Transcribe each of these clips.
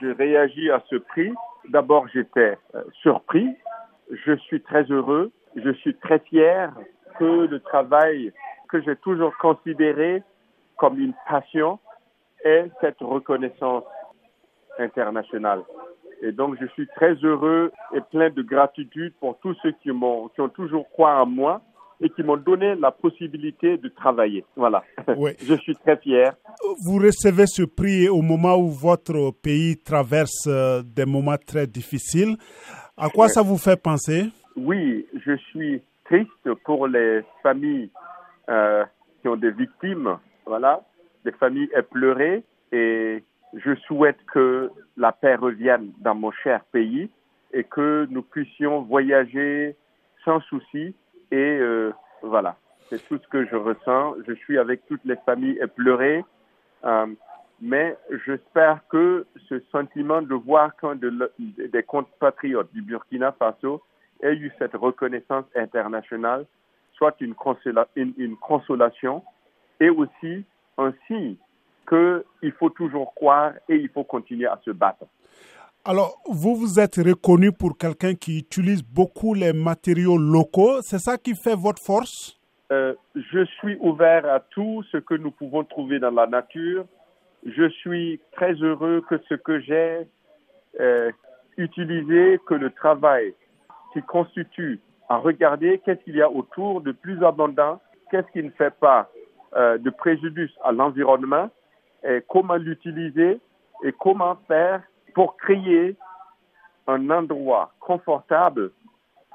je réagis à ce prix, d'abord j'étais euh, surpris, je suis très heureux, je suis très fier que le travail que j'ai toujours considéré comme une passion ait cette reconnaissance internationale. Et donc, je suis très heureux et plein de gratitude pour tous ceux qui m'ont, qui ont toujours croit en moi et qui m'ont donné la possibilité de travailler. Voilà. Oui. je suis très fier. Vous recevez ce prix au moment où votre pays traverse euh, des moments très difficiles. À quoi ça vous fait penser? Oui, je suis triste pour les familles euh, qui ont des victimes, voilà, des familles éplorées et je souhaite que la paix revienne dans mon cher pays et que nous puissions voyager sans souci et euh, voilà, c'est tout ce que je ressens. Je suis avec toutes les familles éplorées, euh, mais j'espère que ce sentiment de voir qu'un de des compatriotes du Burkina Faso ait eu cette reconnaissance internationale soit une- une consolation et aussi un signe qu'il faut toujours croire et il faut continuer à se battre. Alors, vous vous êtes reconnu pour quelqu'un qui utilise beaucoup les matériaux locaux. C'est ça qui fait votre force? Euh, je suis ouvert à tout ce que nous pouvons trouver dans la nature. Je suis très heureux que ce que j'ai euh, utilisé, que le travail qui constitue à regarder qu'est-ce qu'il y a autour de plus abondant, qu'est-ce qui ne fait pas euh, de préjudice à l'environnement, et comment l'utiliser et comment faire pour créer un endroit confortable,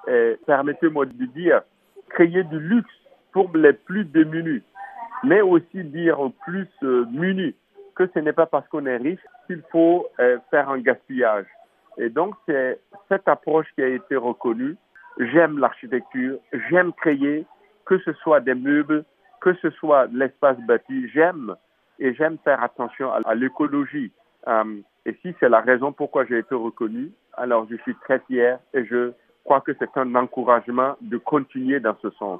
et permettez-moi de dire, créer du luxe pour les plus démunis, mais aussi dire aux plus euh, munis que ce n'est pas parce qu'on est riche qu'il faut euh, faire un gaspillage. Et donc, c'est cette approche qui a été reconnue. J'aime l'architecture, j'aime créer, que ce soit des meubles, que ce soit l'espace bâti, j'aime et j'aime faire attention à, à l'écologie. Euh, et si c'est la raison pourquoi j'ai été reconnu, alors je suis très fier et je crois que c'est un encouragement de continuer dans ce sens.